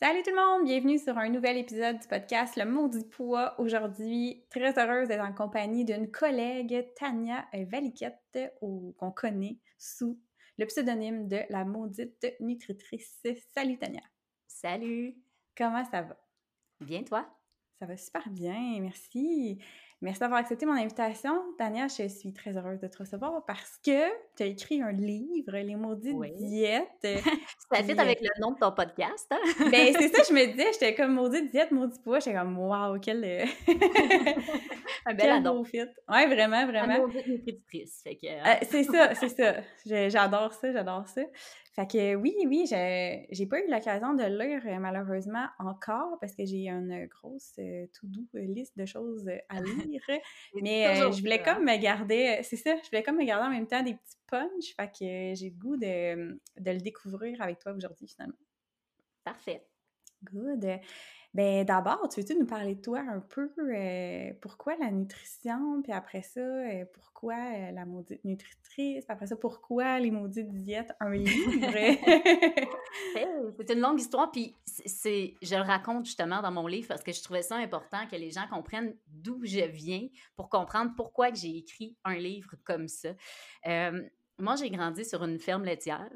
Salut tout le monde, bienvenue sur un nouvel épisode du podcast Le Maudit Poids. Aujourd'hui, très heureuse d'être en compagnie d'une collègue, Tania Valiquette, qu'on connaît sous le pseudonyme de la maudite nutritrice. Salut Tania. Salut. Comment ça va? Bien toi? Ça va super bien, merci. Merci d'avoir accepté mon invitation. Tania, je suis très heureuse de te recevoir parce que tu as écrit un livre, Les maudites diètes. ça fit avec le nom de ton podcast. Hein? ben, c'est ça, je me disais, j'étais comme maudite diète, maudit poids. J'étais comme, waouh, quel. Euh, un bel beau fit. Ouais, vraiment, vraiment. Nutritrice. Euh, euh, c'est ça, c'est ça. J'adore ça, j'adore ça. Fait que oui, oui, j'ai pas eu l'occasion de lire malheureusement encore parce que j'ai une grosse tout doux liste de choses à lire. Mais je voulais comme me garder, c'est ça, je voulais comme me garder en même temps des petits punch. Fait que j'ai le goût de, de, le découvrir avec toi aujourd'hui finalement. Parfait. Good. Ben d'abord, tu veux-tu nous parler de toi un peu? Euh, pourquoi la nutrition? Puis après ça, euh, pourquoi euh, la maudite nutritrice? Puis après ça, pourquoi les maudites diètes? Un livre? c'est une longue histoire. Puis c'est, je le raconte justement dans mon livre parce que je trouvais ça important que les gens comprennent d'où je viens pour comprendre pourquoi j'ai écrit un livre comme ça. moi, j'ai grandi sur une ferme laitière.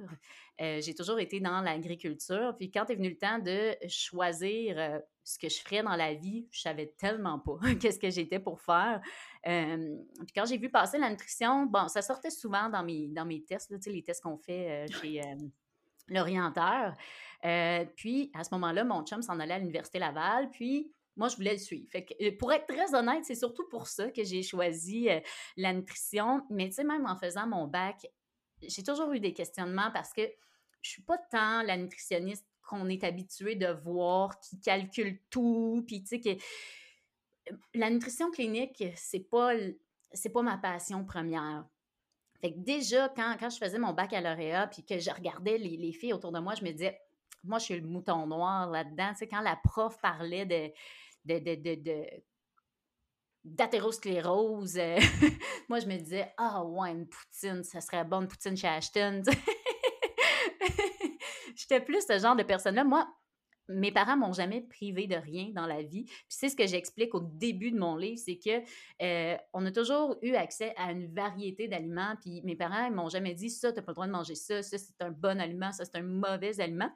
Euh, j'ai toujours été dans l'agriculture. Puis quand est venu le temps de choisir ce que je ferais dans la vie, je savais tellement pas qu'est-ce que j'étais pour faire. Euh, puis quand j'ai vu passer la nutrition, bon, ça sortait souvent dans mes, dans mes tests, là, les tests qu'on fait chez l'orienteur. puis à ce moment-là, mon chum s'en allait à l'Université Laval. Puis moi, je voulais le suivre. Fait que, pour être très honnête, c'est surtout pour ça que j'ai choisi la nutrition. Mais tu sais, même en faisant mon bac, j'ai toujours eu des questionnements parce que je suis pas tant la nutritionniste qu'on est habitué de voir, qui calcule tout, puis tu sais que euh, la nutrition clinique, c'est pas c'est pas ma passion première. Fait que déjà, quand, quand je faisais mon baccalauréat, puis que je regardais les, les, filles autour de moi, je me disais, moi, je suis le mouton noir là-dedans. Tu sais, quand la prof parlait de, de, de, de, d'athérosclérose, euh, moi, je me disais, ah ouais, une poutine, ça serait bon, une poutine chez Ashton. Plus ce genre de personne-là. Moi, mes parents m'ont jamais privé de rien dans la vie. Puis c'est ce que j'explique au début de mon livre, c'est que euh, on a toujours eu accès à une variété d'aliments. Puis mes parents ils m'ont jamais dit ça, t'as pas le droit de manger ça, ça c'est un bon aliment, ça c'est un mauvais aliment.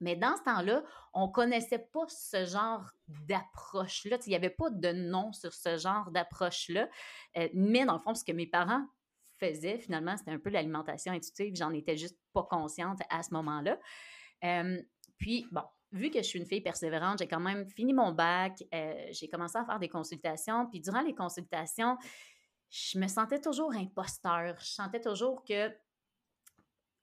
Mais dans ce temps-là, on connaissait pas ce genre d'approche-là. Il n'y avait pas de nom sur ce genre d'approche-là. Euh, mais dans le fond, ce que mes parents faisait, finalement, c'était un peu l'alimentation intuitive. J'en étais juste pas consciente à ce moment-là. Euh, puis, bon, vu que je suis une fille persévérante, j'ai quand même fini mon bac, euh, j'ai commencé à faire des consultations. Puis, durant les consultations, je me sentais toujours imposteur. Je sentais toujours que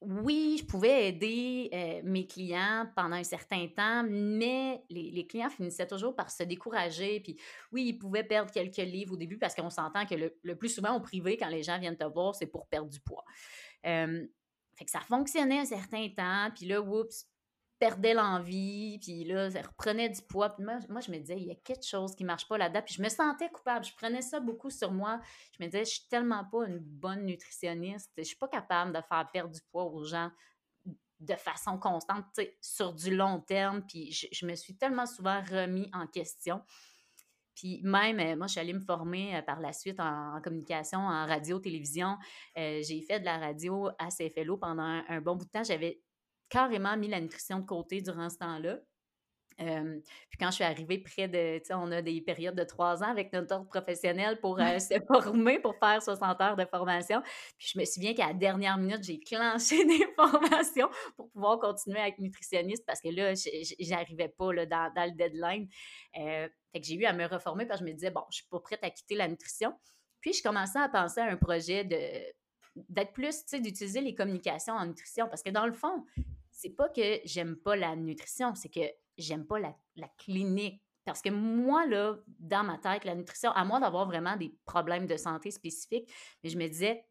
oui, je pouvais aider euh, mes clients pendant un certain temps, mais les, clients finissaient toujours par se décourager. Puis oui, ils pouvaient perdre quelques livres au début parce qu'on s'entend que le, plus souvent au privé, quand les gens viennent te voir, c'est pour perdre du poids. que ça fonctionnait un certain temps, puis là, oups, perdais l'envie, puis là, ça reprenait du poids. Puis moi, moi, je me disais, il y a quelque chose qui marche pas là-dedans. Puis je me sentais coupable. Je prenais ça beaucoup sur moi. Je me disais, je suis tellement pas une bonne nutritionniste. Je suis pas capable de faire perdre du poids aux gens de façon constante, sur du long terme. Puis je, me suis tellement souvent remis en question. Puis même, euh, moi, je suis allée me former euh, par la suite en, communication, en radio, télévision. Euh, j'ai fait de la radio à CFLO pendant un bon bout de temps. J'avais carrément mis la nutrition de côté durant ce temps-là. puis quand je suis arrivée près de, tu sais, on a des périodes de trois ans avec notre ordre professionnel pour euh, se former, pour faire 60 heures de formation. Puis je me souviens qu'à la dernière minute, j'ai clenché des formations pour pouvoir continuer à être nutritionniste parce que là, j'arrivais pas là, dans, le deadline. Euh, fait que j'ai eu à me reformer parce que je me disais, bon, je suis pas prête à quitter la nutrition. Puis je commençais à penser à un projet de d'être plus, tu sais, d'utiliser les communications en nutrition parce que dans le fond, c'est pas que j'aime pas la nutrition, c'est que j'aime pas la, clinique. Parce que moi, là, dans ma tête, la nutrition, à moins d'avoir vraiment des problèmes de santé spécifiques, mais je me disais,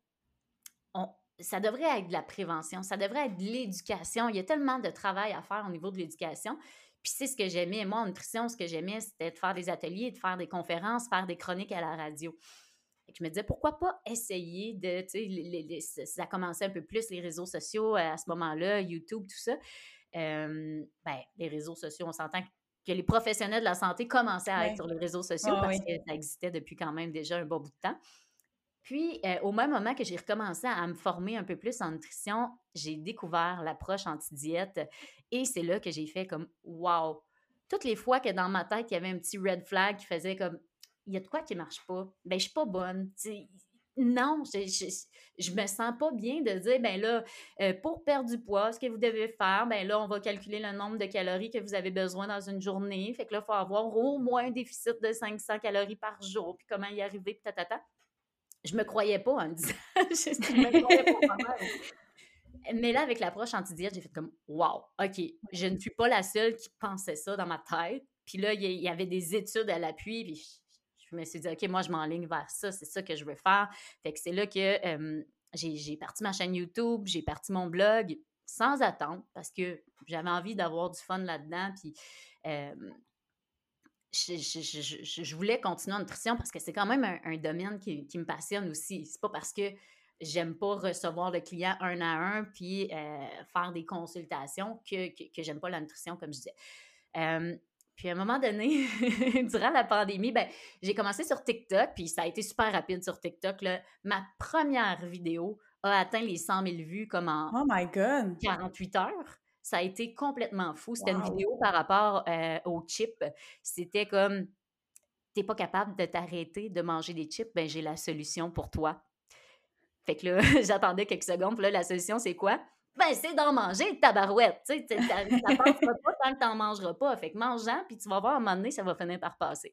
ça devrait être de la prévention, ça devrait être de l'éducation. Il y a tellement de travail à faire au niveau de l'éducation. Puis c'est ce que j'aimais. Moi, en nutrition, ce que j'aimais, c'était de faire des ateliers, de faire des conférences, faire des chroniques à la radio je me disais, pourquoi pas essayer de, tu sais, ça commençait un peu plus les réseaux sociaux euh, à ce moment-là, YouTube, tout ça. ben, les réseaux sociaux, on s'entend que les professionnels de la santé commençaient à être sur les réseaux sociaux parce que ça existait depuis quand même déjà un bon bout de temps. Puis, euh, au même moment que j'ai recommencé à me former un peu plus en nutrition, j'ai découvert l'approche anti-diète et c'est là que j'ai fait comme wow! Toutes les fois que dans ma tête, il y avait un petit red flag qui faisait comme il y a de quoi qui marche pas. Ben, je suis pas bonne. non, je, je, me sens pas bien de dire, ben là, euh, pour perdre du poids, ce que vous devez faire, ben là, on va calculer le nombre de calories que vous avez besoin dans une journée. Fait que là, il faut avoir au moins un déficit de 500 calories par jour, puis comment y arriver, puis tatata. Je me croyais pas en disant, je, me croyais pas Mais là, avec l'approche anti-diète, j'ai fait comme, wow, OK, je ne suis pas la seule qui pensait ça dans ma tête. Puis là, il y, avait des études à l'appui, puis je me suis dit, OK, moi, je m'enligne vers ça, c'est ça que je veux faire. Fait que c'est là que j'ai parti ma chaîne YouTube, j'ai parti mon blog sans attendre parce que j'avais envie d'avoir du fun là-dedans. Puis je, voulais continuer en nutrition parce que c'est quand même un, domaine qui, me passionne aussi. C'est pas parce que j'aime pas recevoir le client un à un puis faire des consultations que, que, que j'aime pas la nutrition, comme je disais. Puis à un moment donné, durant la pandémie, ben, j'ai commencé sur TikTok, puis ça a été super rapide sur TikTok. Là. Ma première vidéo a atteint les 100 000 vues comme en oh my God. 48 heures. Ça a été complètement fou. C'était une vidéo par rapport euh, aux chips. C'était comme, t'es pas capable de t'arrêter de manger des chips, ben j'ai la solution pour toi. Fait que là, j'attendais quelques secondes, puis là, la solution, c'est quoi? Ben c'est d'en manger, tabarouette. Tu sais, ça passera pas tant que tu n'en mangeras pas. Fait que mange-en, puis tu vas voir, à un moment donné, ça va finir par passer.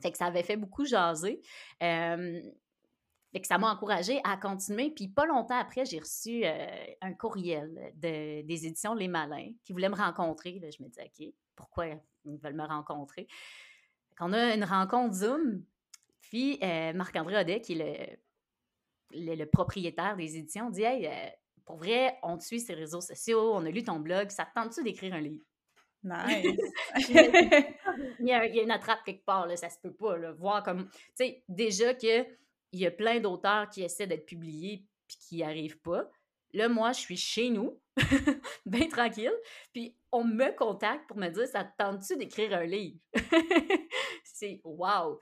Fait que ça avait fait beaucoup jaser. fait que ça m'a encouragée à continuer. Puis pas longtemps après, j'ai reçu euh, un courriel de, des éditions Les Malins qui voulaient me rencontrer. Là, je me disais, OK, pourquoi ils veulent me rencontrer? On a une rencontre Zoom. Puis euh, Marc-André Audet, qui est le, le, propriétaire des éditions, dit Hey, euh, pour vrai, on te suit sur les réseaux sociaux, on a lu ton blog, ça te tente-tu d'écrire un livre? Nice! il, y a, une attrape quelque part, là, ça se peut pas, là, voir comme... Tu sais, déjà qu'il y a plein d'auteurs qui essaient d'être publiés puis qui n'y arrivent pas. Là, moi, je suis chez nous, bien tranquille, puis on me contacte pour me dire « ça te tente-tu d'écrire un livre? » C'est « wow!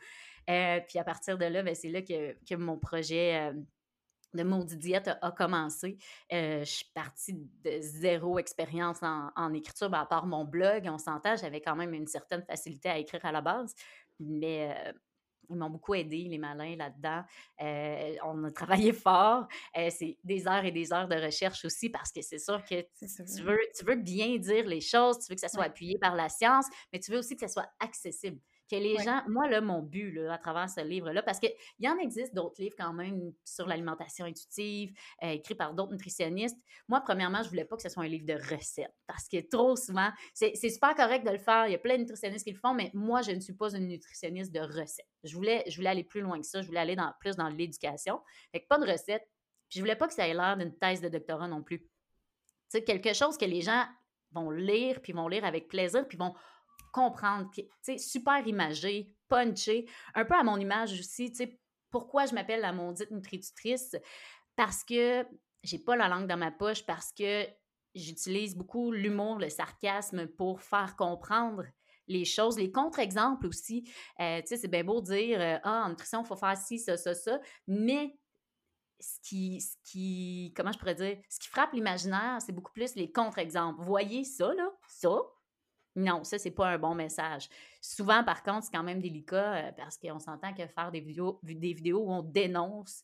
Euh, puis à partir de là, ben, c'est là que, que, mon projet... Euh, de Maudit Diète a, commencé. Euh, je suis partie de zéro expérience en, écriture, ben, à part mon blog. On s'entend, j'avais quand même une certaine facilité à écrire à la base, mais euh, ils m'ont beaucoup aidé, les malins, là-dedans. Euh, on a travaillé fort. c'est des heures et des heures de recherche aussi parce que c'est sûr que tu, veux, tu veux bien dire les choses, tu veux que ça soit appuyé par la science, mais tu veux aussi que ça soit accessible que les gens, moi, là, mon but là, à travers ce livre-là, parce qu'il y en existe d'autres livres quand même sur l'alimentation intuitive, euh, écrits par d'autres nutritionnistes. Moi, premièrement, je voulais pas que ce soit un livre de recettes, parce que trop souvent, c'est super correct de le faire, il y a plein de nutritionnistes qui le font, mais moi, je ne suis pas une nutritionniste de recettes. Je voulais, je voulais aller plus loin que ça, je voulais aller dans, plus dans l'éducation. Fait que pas de recettes, puis je voulais pas que ça ait l'air d'une thèse de doctorat non plus. Tu sais, quelque chose que les gens vont lire, puis vont lire avec plaisir, puis vont comprendre, tu sais, super imagé, punché, un peu à mon image aussi, tu sais, pourquoi je m'appelle la maudite nutritrice? Parce que j'ai pas la langue dans ma poche, parce que j'utilise beaucoup l'humour, le sarcasme pour faire comprendre les choses, les contre-exemples aussi. Euh, tu sais, c'est bien beau de dire euh, Ah, en nutrition, il faut faire ci, ça, ça, ça, mais ce qui, ce qui, comment je pourrais dire, ce qui frappe l'imaginaire, c'est beaucoup plus les contre-exemples. Voyez ça, là, ça. Non, ça, c'est pas un bon message. Souvent, par contre, c'est quand même délicat euh, parce qu'on s'entend que faire des vidéos, des vidéos où on dénonce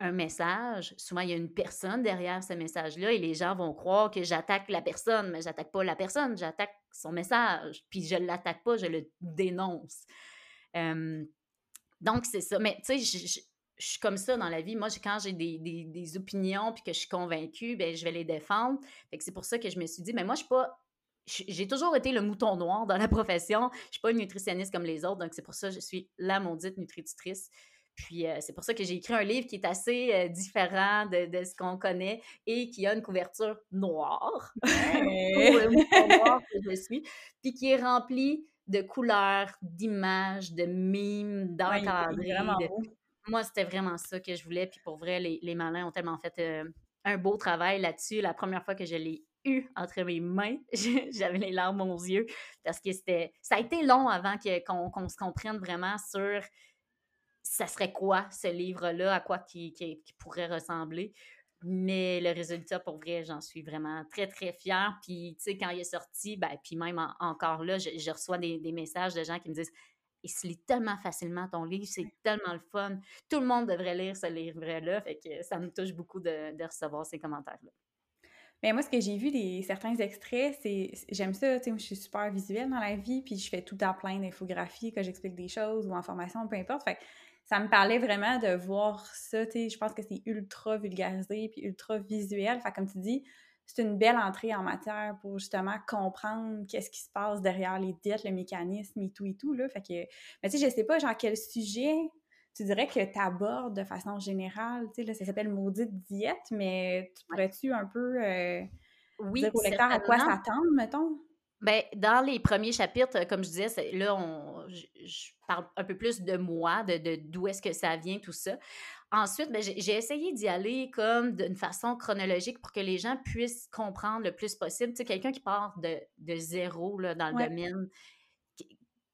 un message, souvent il y a une personne derrière ce message-là et les gens vont croire que j'attaque la personne, mais j'attaque pas la personne, j'attaque son message, puis je l'attaque pas, je le dénonce. donc c'est ça. Mais tu sais, je, suis comme ça dans la vie. Moi, quand j'ai des, opinions puis que je suis convaincue, ben je vais les défendre. c'est pour ça que je me suis dit, mais moi, je suis pas j'ai toujours été le mouton noir dans la profession. Je suis pas une nutritionniste comme les autres, donc c'est pour ça que je suis la maudite nutritrice. Puis euh, c'est pour ça que j'ai écrit un livre qui est assez euh, différent de, ce qu'on connaît et qui a une couverture noire, le noir que je suis, puis qui est rempli de couleurs, d'images, de mimes, d'encadrés. Moi, c'était vraiment ça que je voulais. Puis pour vrai, les, malins ont tellement fait euh, un beau travail là-dessus. La première fois que je l'ai eu entre mes mains, j'avais les larmes aux yeux parce que c'était. Ça a été long avant qu'on se comprenne vraiment sur ça serait quoi ce livre-là, à quoi qui, pourrait ressembler. Mais le résultat, pour vrai, j'en suis vraiment très, très fière. Puis, tu sais, quand il est sorti, ben, puis même encore là, je, reçois des, messages de gens qui me disent il se lit tellement facilement ton livre, c'est tellement le fun. Tout le monde devrait lire ce livre-là. Fait que ça me touche beaucoup de, recevoir ces commentaires-là. Mais moi, ce que j'ai vu des certains extraits, c'est j'aime ça, tu sais, je suis super visuelle dans la vie, puis je fais tout à plein d'infographies, que j'explique des choses ou en formation, peu importe. Fait ça me parlait vraiment de voir ça, tu sais, je pense que c'est ultra vulgarisé puis ultra visuel. Fait comme tu dis, c'est une belle entrée en matière pour justement comprendre qu'est-ce qui se passe derrière les diètes, le mécanisme et tout et tout, là. Fait que, mais tu sais, je sais pas, genre, quel sujet tu dirais que tu abordes de façon générale, tu sais, là, ça s'appelle maudite diète, mais tu pourrais-tu un peu euh, oui, dire au lecteur à quoi s'attendre, mettons? Bien, dans les premiers chapitres, comme je disais, là, on, je, parle un peu plus de moi, de d'où est-ce que ça vient, tout ça. Ensuite, ben, j'ai essayé d'y aller comme d'une façon chronologique pour que les gens puissent comprendre le plus possible. Tu sais, quelqu'un qui part de, de zéro là, dans le domaine,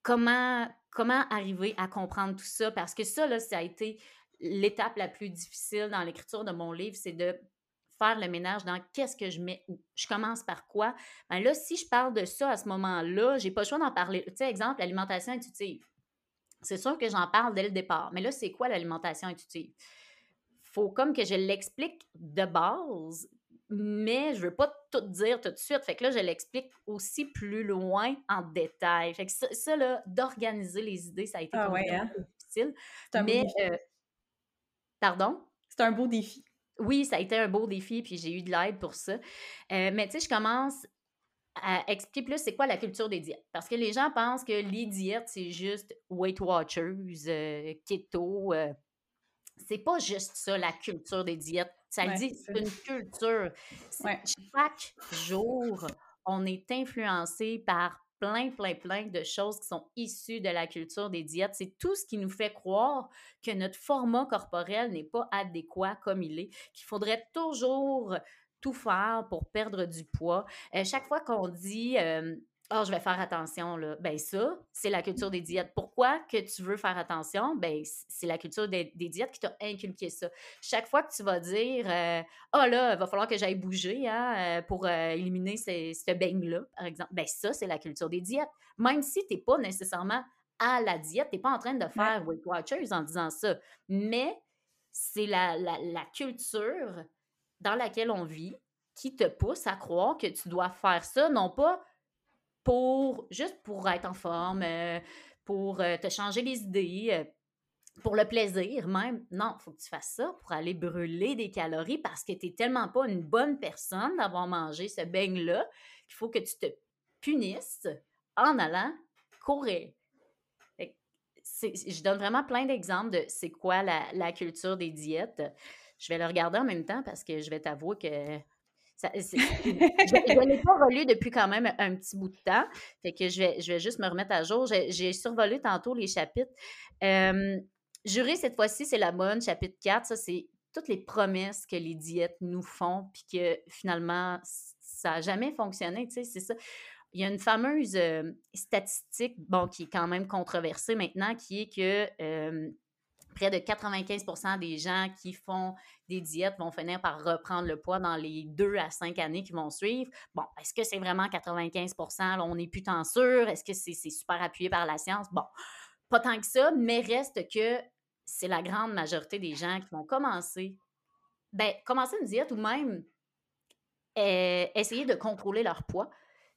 comment, arriver à comprendre tout ça? Parce que ça, là, ça a été l'étape la plus difficile dans l'écriture de mon livre, c'est de faire le ménage dans qu'est-ce que je mets où. Je commence par quoi? Ben là, si je parle de ça à ce moment-là, j'ai pas le choix d'en parler. Tu sais, exemple, l'alimentation intuitive. C'est sûr que j'en parle dès le départ. Mais là, c'est quoi l'alimentation intuitive? Faut comme que je l'explique de base, mais je veux pas tout dire tout de suite. Fait que là, je l'explique aussi plus loin en détail. Fait que ça, là, d'organiser les idées, ça a été ah ouais, hein? difficile. mais, euh, pardon? C'est un beau défi. Oui, ça a été un beau défi, puis j'ai eu de l'aide pour ça. Euh, mais tu sais, je commence à expliquer plus c'est quoi la culture des diètes. Parce que les gens pensent que les diètes, c'est juste Weight Watchers, euh, keto. C'est pas juste ça, la culture des diètes. Ça dit, c'est une culture. Chaque jour, on est influencé par plein, plein, plein de choses qui sont issues de la culture des diètes. C'est tout ce qui nous fait croire que notre format corporel n'est pas adéquat comme il est, qu'il faudrait toujours tout faire pour perdre du poids. Euh, chaque fois qu'on dit euh, oh, je vais faire attention, là. Ben, ça, c'est la culture des diètes. Pourquoi que tu veux faire attention? Ben, c'est la culture des, diètes qui t'a inculqué ça. Chaque fois que tu vas dire, euh, oh là, il va falloir que j'aille bouger hein, euh, pour euh, éliminer ce beigne-là, par exemple, ben, ça, c'est la culture des diètes. Même si tu n'es pas nécessairement à la diète, tu n'es pas en train de faire Weight Watchers en disant ça. Mais c'est la, la, la culture dans laquelle on vit qui te pousse à croire que tu dois faire ça, non pas pour juste pour être en forme, euh, pour euh, te changer les idées, euh, pour le plaisir même. Non, il faut que tu fasses ça pour aller brûler des calories parce que tu n'es tellement pas une bonne personne d'avoir mangé ce beigne-là qu'il faut que tu te punisses en allant courir. Je donne vraiment plein d'exemples de c'est quoi la, la, culture des diètes. Je vais le regarder en même temps parce que je vais t'avouer que je ne l'ai pas relu depuis quand même un petit bout de temps. Fait que je vais, je vais juste me remettre à jour. J'ai survolé tantôt les chapitres. Euh, jurer, cette fois-ci, c'est la bonne. Chapitre 4, ça, c'est toutes les promesses que les diètes nous font, puis que finalement, ça n'a jamais fonctionné. Tu sais, c'est ça. Il y a une fameuse euh, statistique, bon, qui est quand même controversée maintenant, qui est que euh, près de 95% des gens qui font des diètes vont finir par reprendre le poids dans les deux à cinq années qui vont suivre. Bon, est-ce que c'est vraiment 95% On n'est plus tant sûr. Est-ce que c'est super appuyé par la science? Bon, pas tant que ça, mais reste que c'est la grande majorité des gens qui vont commencer, ben, commencer une diète ou même eh, essayer de contrôler leur poids,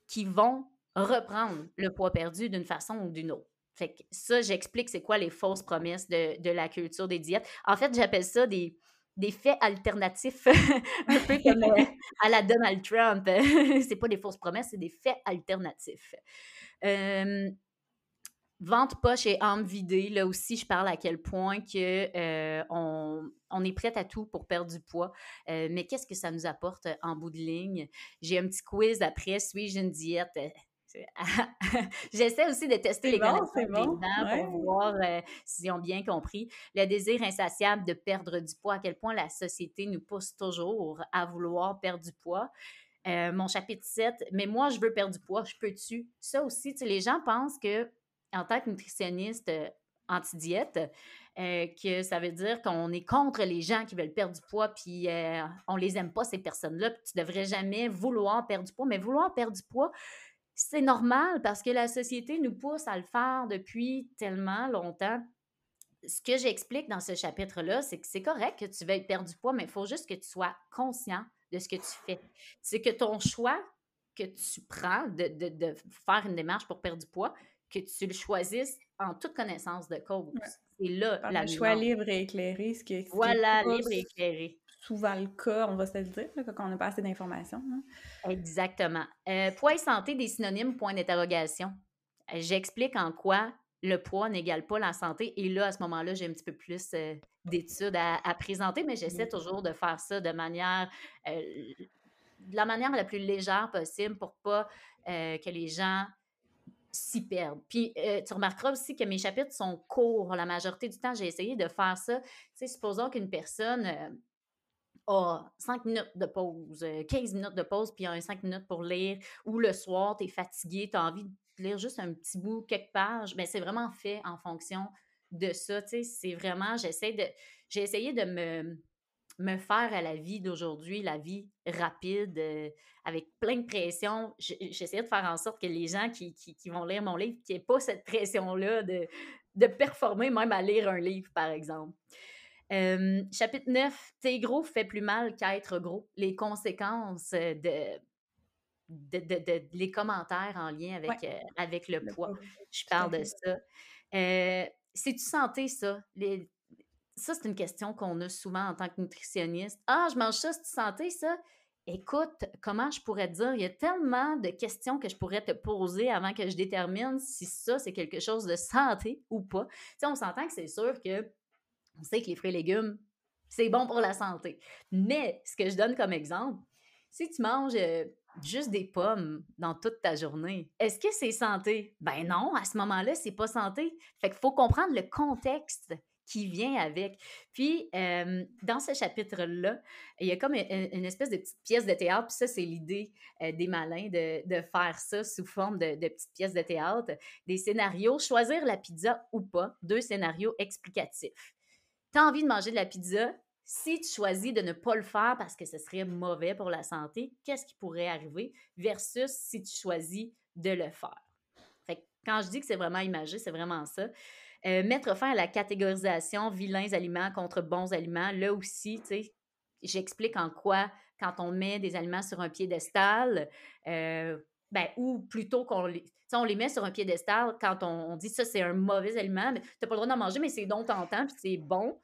qui vont reprendre le poids perdu d'une façon ou d'une autre. Fait que ça, j'explique c'est quoi les fausses promesses de, la culture des diètes. En fait, j'appelle ça des, des faits alternatifs, un peu comme euh, à la Donald Trump. c'est pas des fausses promesses, c'est des faits alternatifs. vente poche et âme vidée, là aussi, je parle à quel point que euh, on, est prête à tout pour perdre du poids. Euh, mais qu'est-ce que ça nous apporte en bout de ligne? J'ai un petit quiz après, suis-je une diète? J'essaie aussi de tester les connaissances des gens pour voir euh, s'ils ont bien compris. Le désir insatiable de perdre du poids, à quel point la société nous pousse toujours à vouloir perdre du poids. Euh, mon chapitre 7, mais moi, je veux perdre du poids, je peux-tu? Ça aussi, les gens pensent que en tant que nutritionniste euh, anti-diète, que ça veut dire qu'on est contre les gens qui veulent perdre du poids, puis on les aime pas, ces personnes-là, puis tu devrais jamais vouloir perdre du poids. Mais vouloir perdre du poids, c'est normal parce que la société nous pousse à le faire depuis tellement longtemps. Ce que j'explique dans ce chapitre-là, c'est que c'est correct que tu veuilles perdre du poids, mais il faut juste que tu sois conscient de ce que tu fais. C'est que ton choix que tu prends de, faire une démarche pour perdre du poids, que tu le choisisses en toute connaissance de cause. C'est là la choix libre et éclairé, ce qui Voilà, libre et éclairé souvent le cas, on va se le dire, quand on n'a pas assez d'informations. Hein. Exactement. Euh, poids et santé, des synonymes, point d'interrogation. Euh, j'explique en quoi le poids n'égale pas la santé. Et là, à ce moment-là, j'ai un petit peu plus euh, d'études à, présenter, mais j'essaie toujours de faire ça de manière, de la manière la plus légère possible pour pas que les gens s'y perdent. Puis tu remarqueras aussi que mes chapitres sont courts. La majorité du temps, j'ai essayé de faire ça. Tu sais, supposons qu'une personne a 5 minutes de pause, 15 minutes de pause, puis un 5 minutes pour lire, ou le soir, tu es fatigué, tu as envie de lire juste un petit bout, quelques pages, mais ben, c'est vraiment fait en fonction de ça, tu sais, c'est vraiment, j'essaie de, j'ai essayé de me, me faire à la vie d'aujourd'hui, la vie rapide, avec plein de pression. J'essayais de faire en sorte que les gens qui, qui, vont lire mon livre, qui n'aient pas cette pression-là de, de performer même à lire un livre, par exemple chapitre 9, T'es gros fait plus mal qu'être gros. Les conséquences de, de, les commentaires en lien avec, euh, avec le, poids. Je parle de ça. Euh, C'est-tu santé, ça? Les... Ça, c'est une question qu'on a souvent en tant que nutritionniste. Ah, je mange ça, c'est santé, ça? Écoute, comment je pourrais te dire? Il y a tellement de questions que je pourrais te poser avant que je détermine si ça, c'est quelque chose de santé ou pas. Tu sais, on s'entend que c'est sûr que on sait que les fruits et légumes, c'est bon pour la santé. Mais ce que je donne comme exemple, si tu manges euh, juste des pommes dans toute ta journée, est-ce que c'est santé? Ben non, à ce moment-là, c'est pas santé. Fait qu'il faut comprendre le contexte qui vient avec. Puis, euh, dans ce chapitre-là, il y a comme une, espèce de petite pièce de théâtre, puis ça, c'est l'idée euh, des malins de, faire ça sous forme de, de petites pièces de théâtre, des scénarios, choisir la pizza ou pas, deux scénarios explicatifs tu as envie de manger de la pizza, si tu choisis de ne pas le faire parce que ce serait mauvais pour la santé, qu'est-ce qui pourrait arriver versus si tu choisis de le faire? Fait quand je dis que c'est vraiment imagé, c'est vraiment ça. Euh, mettre fin à la catégorisation vilains aliments contre bons aliments, là aussi, tu sais, j'explique en quoi, quand on met des aliments sur un piédestal, euh, ben, ou plutôt qu'on les, on les met sur un piédestal quand on, dit ça, c'est un mauvais aliment, mais tu n'as pas le droit d'en manger, mais c'est donc tentant, puis c'est bon.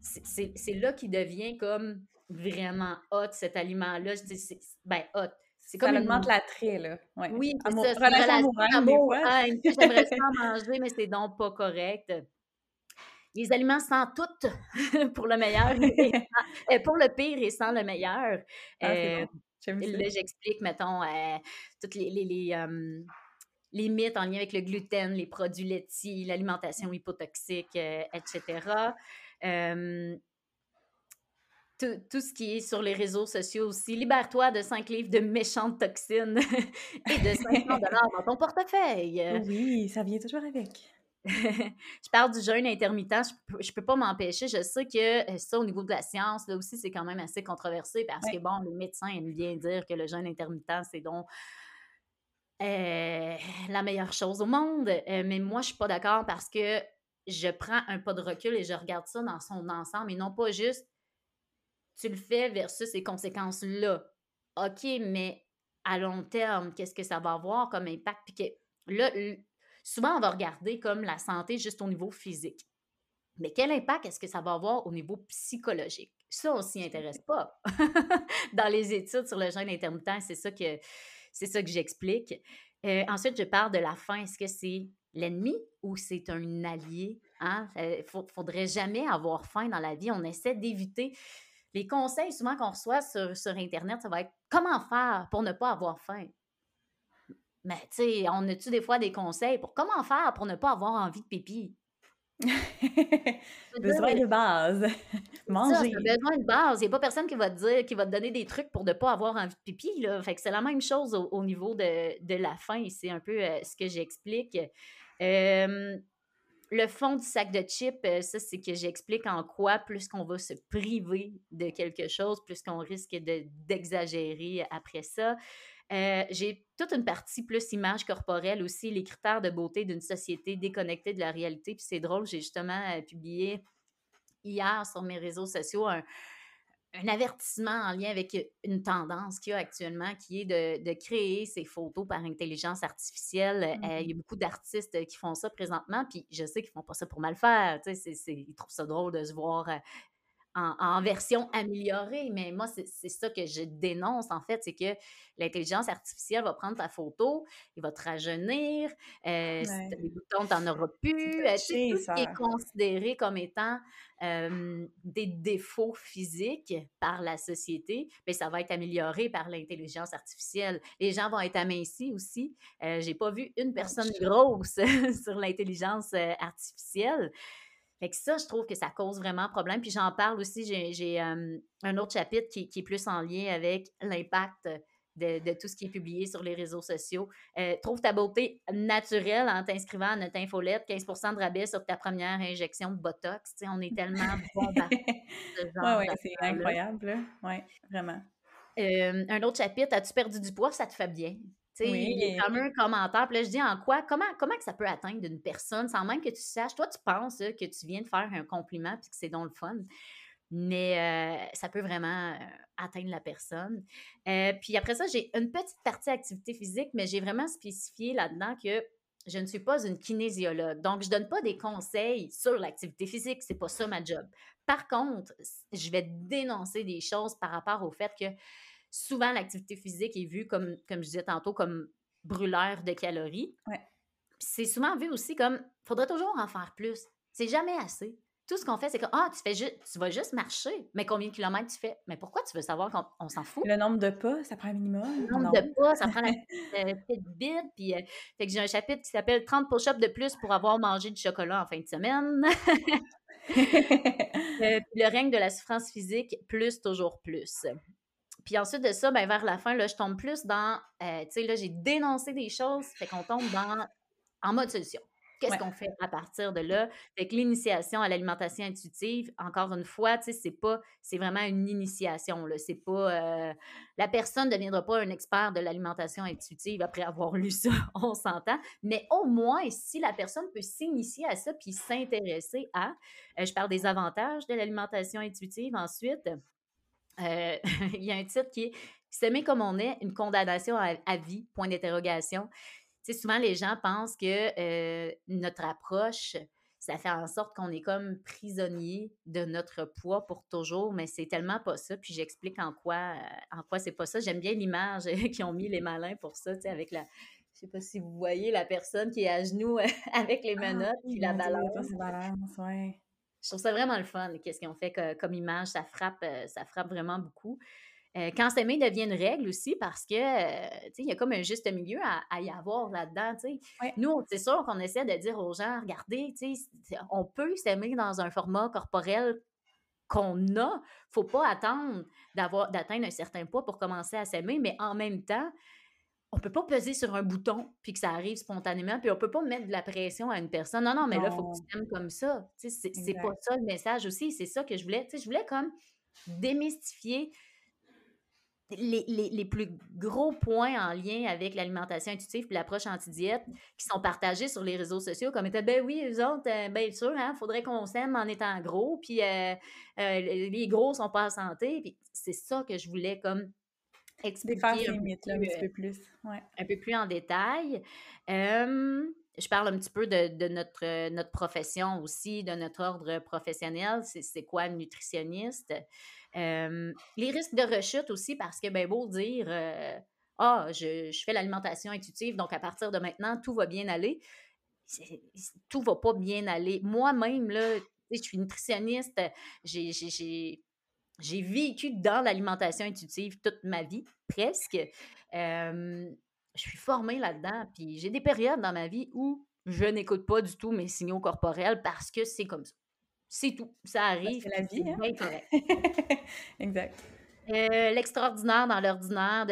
C'est là qu'il devient comme vraiment hot, cet aliment-là. Ben, hot. C'est comme ça augmente l'attrait, là. Oui, c'est ça. C'est relation amour. J'aimerais ça manger, mais c'est donc pas correct. Les aliments sans tout pour le meilleur, et, pour le pire et sans le meilleur. Ah, euh, Là, j'explique, mettons, euh, toutes les, les, les, mythes en lien avec le gluten, les produits laitiers, l'alimentation hypotoxique, etc. Tout, tout, ce qui est sur les réseaux sociaux aussi. Libère-toi de 5 livres de méchantes toxines et de 500 dollars dans ton portefeuille. Oui, ça vient toujours avec. je parle du jeûne intermittent, je peux, peux pas m'empêcher. Je sais que euh, ça, au niveau de la science, là aussi, c'est quand même assez controversé parce que, bon, les médecins aiment bien dire que le jeûne intermittent, c'est donc euh, la meilleure chose au monde. Euh, mais moi, je suis pas d'accord parce que je prends un pas de recul et je regarde ça dans son ensemble et non pas juste tu le fais versus ces conséquences-là. OK, mais à long terme, qu'est-ce que ça va avoir comme impact? Puis que là, souvent, on va regarder comme la santé juste au niveau physique. Mais quel impact est-ce que ça va avoir au niveau psychologique? Ça, on s'y intéresse pas. Dans les études sur le jeûne intermittent, c'est ça que, c'est ça que j'explique. Euh, ensuite, je parle de la faim. Est-ce que c'est l'ennemi ou c'est un allié? Il hein? ne euh, faudrait jamais avoir faim dans la vie. On essaie d'éviter. Les conseils souvent qu'on reçoit sur, sur Internet, ça va être comment faire pour ne pas avoir faim? Mais tu sais, on a-tu des fois des conseils pour comment faire pour ne pas avoir envie de pipi? besoin de base. Manger. besoin de base. Il n'y a pas personne qui va te dire, qui va te donner des trucs pour ne pas avoir envie de pipi. Là. Fait que c'est la même chose au, niveau de, de, la faim. C'est un peu euh, ce que j'explique. le fond du sac de chips, euh, ça, c'est que j'explique en quoi, plus qu'on va se priver de quelque chose, plus qu'on risque d'exagérer après ça. Euh, j'ai toute une partie plus image corporelle aussi, les critères de beauté d'une société déconnectée de la réalité. Puis c'est drôle, j'ai justement euh, publié hier sur mes réseaux sociaux un, avertissement en lien avec une tendance qu'il y a actuellement, qui est de, créer ces photos par intelligence artificielle. Euh, il y a mmh beaucoup d'artistes qui font ça présentement, puis je sais qu'ils font pas ça pour mal faire. ils trouvent ça drôle de se voir en, version améliorée. Mais moi, c'est ça que je dénonce, en fait, c'est que l'intelligence artificielle va prendre ta photo, il va te rajeunir, euh, si tu des boutons, tu n'en auras plus. Euh, tout ce qui est considéré comme étant des défauts physiques par la société, mais ben, ça va être amélioré par l'intelligence artificielle. Les gens vont être amincis aussi. Euh, J'ai pas vu une personne grosse sur l'intelligence euh, artificielle. Fait que ça, je trouve que ça cause vraiment problème. Puis j'en parle aussi, j'ai un autre chapitre qui, est plus en lien avec l'impact de, tout ce qui est publié sur les réseaux sociaux. Euh, trouve ta beauté naturelle en t'inscrivant à notre infolette, 15% de rabais sur ta première injection de Botox. on est tellement bombardés Oui, c'est incroyable. Oui, vraiment. un autre chapitre, as-tu perdu du poids? Ça te fait bien. Oui. Les fameux commentaires. Puis là, je dis en quoi, comment, comment que ça peut atteindre une personne sans même que tu saches? Toi, tu penses que tu viens de faire un compliment puis que c'est donc le fun. Mais euh, ça peut vraiment euh, atteindre la personne. Euh, puis après ça, j'ai une petite partie activité physique, mais j'ai vraiment spécifié là-dedans que je ne suis pas une kinésiologue. Donc, je ne donne pas des conseils sur l'activité physique. C'est pas ça ma job. Par contre, je vais dénoncer des choses par rapport au fait que souvent, l'activité physique est vue comme, comme je disais tantôt, comme brûleur de calories. Ouais. C'est souvent vu aussi comme, faudrait toujours en faire plus. C'est jamais assez. Tout ce qu'on fait, c'est que, ah, tu, fais tu vas juste marcher. Mais combien de kilomètres tu fais? Mais pourquoi tu veux savoir qu'on s'en fout? Le nombre de pas, ça prend un minimum? Le nombre de pas, ça prend la petite bite. Puis, euh, fait que j'ai un chapitre qui s'appelle 30 push-ups de plus pour avoir mangé du chocolat en fin de semaine. Euh, le règne de la souffrance physique, plus, toujours plus. Puis ensuite de ça, ben, vers la fin, là, je tombe plus dans, euh, tu sais, là, j'ai dénoncé des choses, fait qu'on tombe dans, en mode solution. Qu'est-ce qu'on fait à partir de là? Fait que l'initiation à l'alimentation intuitive, encore une fois, tu sais, c'est pas, c'est vraiment une initiation, là. C'est pas, euh, la personne ne deviendra pas un expert de l'alimentation intuitive après avoir lu ça, on s'entend. Mais au moins, si la personne peut s'initier à ça puis s'intéresser à, euh, je parle des avantages de l'alimentation intuitive ensuite, euh, il y a un titre qui est S'aimer comme on est, une condamnation à, vie, point d'interrogation. Tu sais, souvent, les gens pensent que euh, notre approche, ça fait en sorte qu'on est comme prisonnier de notre poids pour toujours, mais c'est tellement pas ça. Puis j'explique en quoi, en quoi c'est pas ça. J'aime bien l'image qu'ils ont mis les malins pour ça, tu sais, avec la, je sais pas si vous voyez la personne qui est à genoux avec les ah menottes puis la balance. Je trouve ça vraiment le fun, qu'est-ce qu'ils ont fait comme image. Ça frappe, euh, ça frappe vraiment beaucoup. euh, quand s'aimer devient une règle aussi, parce que, euh, il y a comme un juste milieu à, y avoir là-dedans, Nous, c'est sûr qu'on essaie de dire aux gens, regardez, on peut s'aimer dans un format corporel qu'on a. faut pas attendre d'avoir, d'atteindre un certain poids pour commencer à s'aimer, mais en même temps, on peut pas peser sur un bouton puis que ça arrive spontanément, puis on peut pas mettre de la pression à une personne. Non, non, mais là, il faut que tu comme ça. C'est, c'est pas ça le message aussi. C'est ça que je voulais. je voulais comme démystifier les, plus gros points en lien avec l'alimentation intuitive et l'approche anti-diète qui sont partagés sur les réseaux sociaux comme étant, ben oui, eux autres, euh, bien sûr, il hein, faudrait qu'on s'aime en étant gros, puis euh, euh, les gros sont pas en santé. Puis c'est ça que je voulais comme expliquer un, peu, plus. un peu plus en détail. je parle un petit peu de, notre, notre profession aussi, de notre ordre professionnel. C'est quoi un nutritionniste? les risques de rechute aussi, parce que, ben, beau dire, ah, je, fais l'alimentation intuitive, donc à partir de maintenant, tout va bien aller. Tout va pas bien aller. Moi-même, là, je suis nutritionniste, j'ai vécu dans l'alimentation intuitive toute ma vie, presque. je suis formée là-dedans, puis j'ai des périodes dans ma vie où je n'écoute pas du tout mes signaux corporels parce que c'est comme ça. C'est tout. Ça arrive. C'est la vie. Hein? exact. Euh, l'extraordinaire dans l'ordinaire,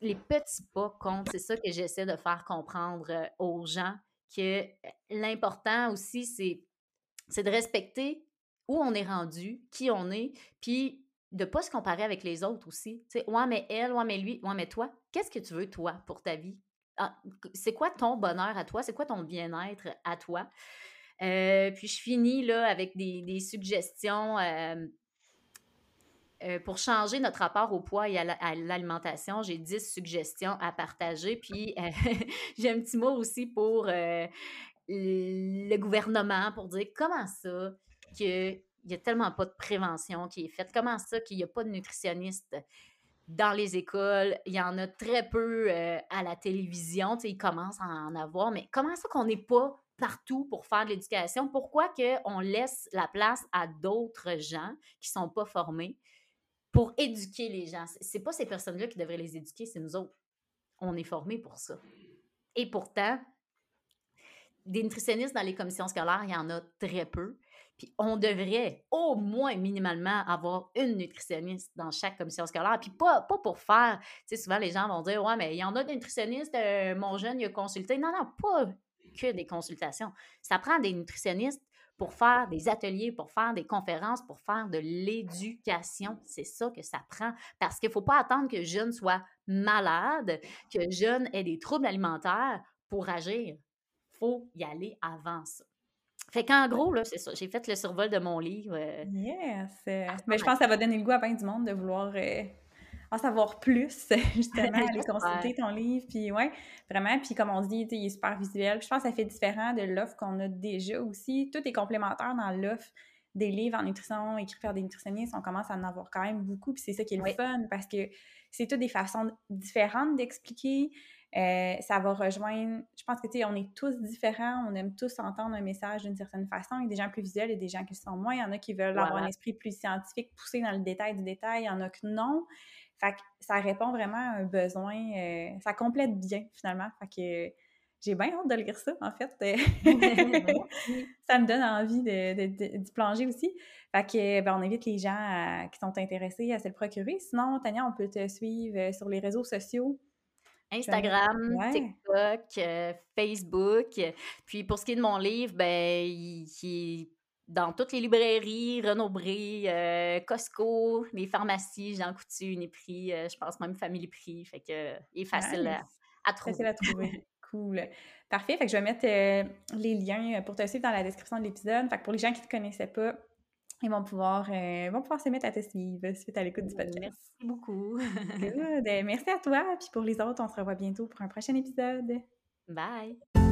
les petits pas comptent. C'est ça que j'essaie de faire comprendre euh, aux gens que l'important aussi, c'est de respecter où on est rendu, qui on est, puis de ne pas se comparer avec les autres aussi. Tu sais, ouais, mais elle, ouais, mais lui, ouais, mais toi, qu'est-ce que tu veux, toi, pour ta vie? Ah, c'est quoi ton bonheur à toi? C'est quoi ton bien-être à toi? Euh, puis je finis là avec des, suggestions euh, euh, pour changer notre rapport au poids et à l'alimentation. J'ai 10 suggestions à partager. Puis j'ai un petit mot aussi pour le gouvernement pour dire comment ça qu'il n'y a tellement pas de prévention qui est faite, comment ça qu'il n'y a pas de nutritionniste dans les écoles, il y en a très peu à la télévision, ils commencent à en avoir, mais comment ça qu'on n'est pas partout pour faire de l'éducation? Pourquoi qu'on laisse la place à d'autres gens qui ne sont pas formés pour éduquer les gens? Ce n'est pas ces personnes-là qui devraient les éduquer, c'est nous autres. On est formés pour ça. Et pourtant, des nutritionnistes dans les commissions scolaires, il y en a très peu. On devrait au moins minimalement avoir une nutritionniste dans chaque commission scolaire. Puis pas, pour faire, tu sais, souvent les gens vont dire Ouais, mais il y en a des nutritionnistes, euh, mon jeune, il a consulté. Non, non, pas que des consultations. Ça prend des nutritionnistes pour faire des ateliers, pour faire des conférences, pour faire de l'éducation. C'est ça que ça prend. Parce qu'il ne faut pas attendre que jeune soit malade, que jeune ait des troubles alimentaires pour agir. Il faut y aller avant ça. Fait qu'en gros, là, c'est ça. J'ai fait le survol de mon livre. Euh, yes! Mais je pense que ça va donner le goût à bien du monde de vouloir euh, en savoir plus, justement, aller consulter ton livre. Puis, ouais, vraiment. Puis, comme on dit, il est super visuel. je pense que ça fait différent de l'offre qu'on a déjà aussi. Tout est complémentaire dans l'offre des livres en nutrition écrits par des nutritionnistes. On commence à en avoir quand même beaucoup. Puis, c'est ça qui est le fun parce que c'est toutes des façons différentes d'expliquer. Euh, ça va rejoindre, je pense que tu sais, on est tous différents, on aime tous entendre un message d'une certaine façon. Il y a des gens plus visuels et des gens qui sont moins. Il y en a qui veulent avoir un esprit plus scientifique, poussé dans le détail du détail. Il y en a que non. Fait que ça répond vraiment à un besoin, euh, ça complète bien finalement. Fait que j'ai bien hâte de lire ça, en fait. ça me donne envie de, d'y plonger aussi. Fait que, ben, on invite les gens qui sont intéressés à se le procurer. Sinon, Tania, on peut te suivre euh, sur les réseaux sociaux. Instagram, TikTok, euh, Facebook. Puis pour ce qui est de mon livre, ben, il, il dans toutes les librairies, Renaud-Bré, euh, Costco, les pharmacies, Jean Coutu, Uniprix, euh, je pense même Family Prix. Fait que il est facile à, trouver. Facile à trouver. cool. Parfait. Fait que je vais mettre euh, les liens pour te suivre dans la description de l'épisode. Fait que pour les gens qui ne te connaissaient pas, ils vont pouvoir, vont pouvoir se mettre à te suivre suite à l'écoute du podcast. Merci beaucoup. Merci à toi. Puis pour les autres, on se revoit bientôt pour un prochain épisode. Bye.